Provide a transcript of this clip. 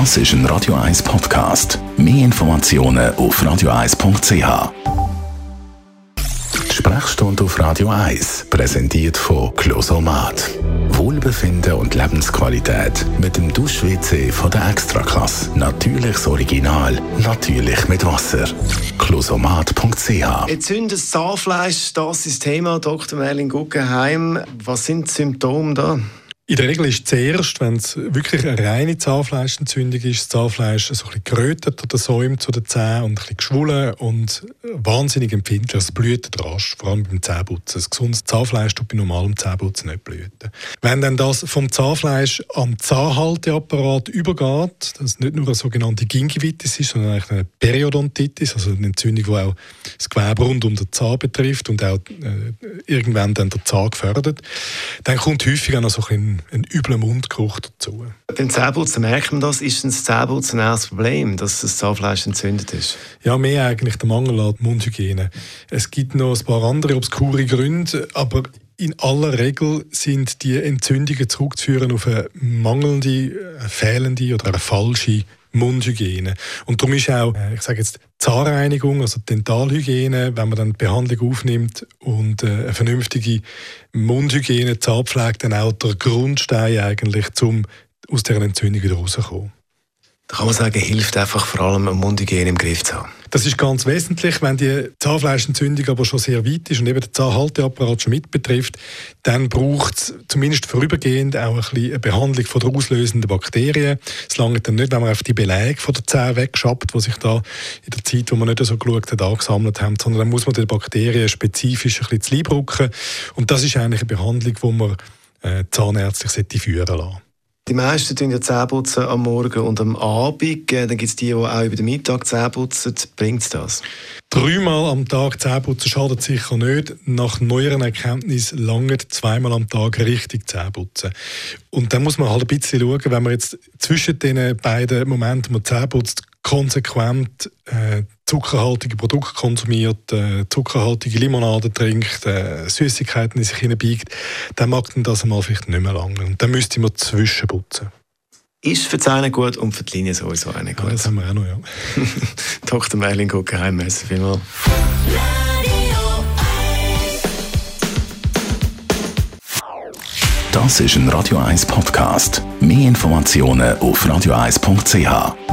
Das ist ein Radio 1 Podcast. Mehr Informationen auf radio1.ch. Die Sprechstunde auf Radio 1 präsentiert von Closomat. Wohlbefinden und Lebensqualität mit dem Dusch-WC von der Extraklasse. Natürliches Original, natürlich mit Wasser. Closomat.ch Entzündetes Zahnfleisch, das ist das Thema. Dr. Merlin Guggenheim, was sind die Symptome da? In der Regel ist zuerst, wenn es wirklich eine reine Zahnfleischentzündung ist, das Zahnfleisch so ein gerötet oder säumt zu den Zähnen und ein geschwollen und wahnsinnig empfindlich. Es blüht rasch, vor allem beim Zähneputzen. Ein gesundes Zahnfleisch tut bei normalem Zähneputzen nicht blüten. Wenn dann das vom Zahnfleisch am Zahnhalteapparat übergeht, das nicht nur eine sogenannte Gingivitis ist, sondern eigentlich eine Periodontitis, also eine Entzündung, die auch das Gewebe rund um den Zahn betrifft und auch äh, irgendwann dann der Zahn gefördert, dann kommt häufig auch noch so ein bisschen ein, übler Mundgeruch dazu. Beim Zähneputzen merkt man das. Ist das Zähneputzen auch das Problem, dass das Zahnfleisch entzündet ist? Ja, mehr eigentlich der Mangel an Mundhygiene. Es gibt noch ein paar andere obskure Gründe, aber in aller Regel sind die Entzündungen zurückzuführen auf eine mangelnde, eine fehlende oder eine falsche Mundhygiene. Und darum ist auch, äh, ich sage jetzt, Zahnreinigung, also Dentalhygiene, wenn man dann die Behandlung aufnimmt und äh, eine vernünftige Mundhygiene, Zahnpflege, dann auch der Grundstein eigentlich, um aus dieser Entzündung wieder rauszukommen. Da kann man sagen, hilft einfach vor allem, eine Mundhygiene im Griff zu haben. Das ist ganz wesentlich. Wenn die Zahnfleischentzündung aber schon sehr weit ist und eben der Zahnhalteapparat schon mit betrifft, dann braucht es zumindest vorübergehend auch ein bisschen eine Behandlung von der auslösenden Bakterien. Es langt dann nicht, wenn man auf die Beläge von der Zähne wegschafft, die sich da in der Zeit, wo man nicht so geschaut hat, angesammelt haben, sondern dann muss man die Bakterien spezifisch ein bisschen zu Leib rücken. Und das ist eigentlich eine Behandlung, die man äh, zahnärztlich führen lassen die meisten tun ja Zähne putzen am Morgen und am Abend. Äh, dann gibt es die, die auch über den Mittag Zähne putzen. Bringt das? Dreimal am Tag Zähne putzen schadet sicher nicht. Nach neueren Erkenntnissen lange zweimal am Tag richtig Zähne putzen. Und dann muss man halt ein bisschen schauen, wenn man jetzt zwischen den beiden Momenten, wo man Zähne putzt, konsequent äh, zuckerhaltige Produkte konsumiert, äh, zuckerhaltige Limonade trinkt, äh, Süßigkeiten in sich hineinbiegt, dann mag das einmal vielleicht nicht mehr lange. Und dann müsste man zwischenputzen. Ist für die Zähne gut und für die Linie sowieso auch nicht gut. Ja, das haben wir auch noch, ja. Dr. Merlin Guggenheim, merci vielmals. Das ist ein Radio 1 Podcast. Mehr Informationen auf radio1.ch.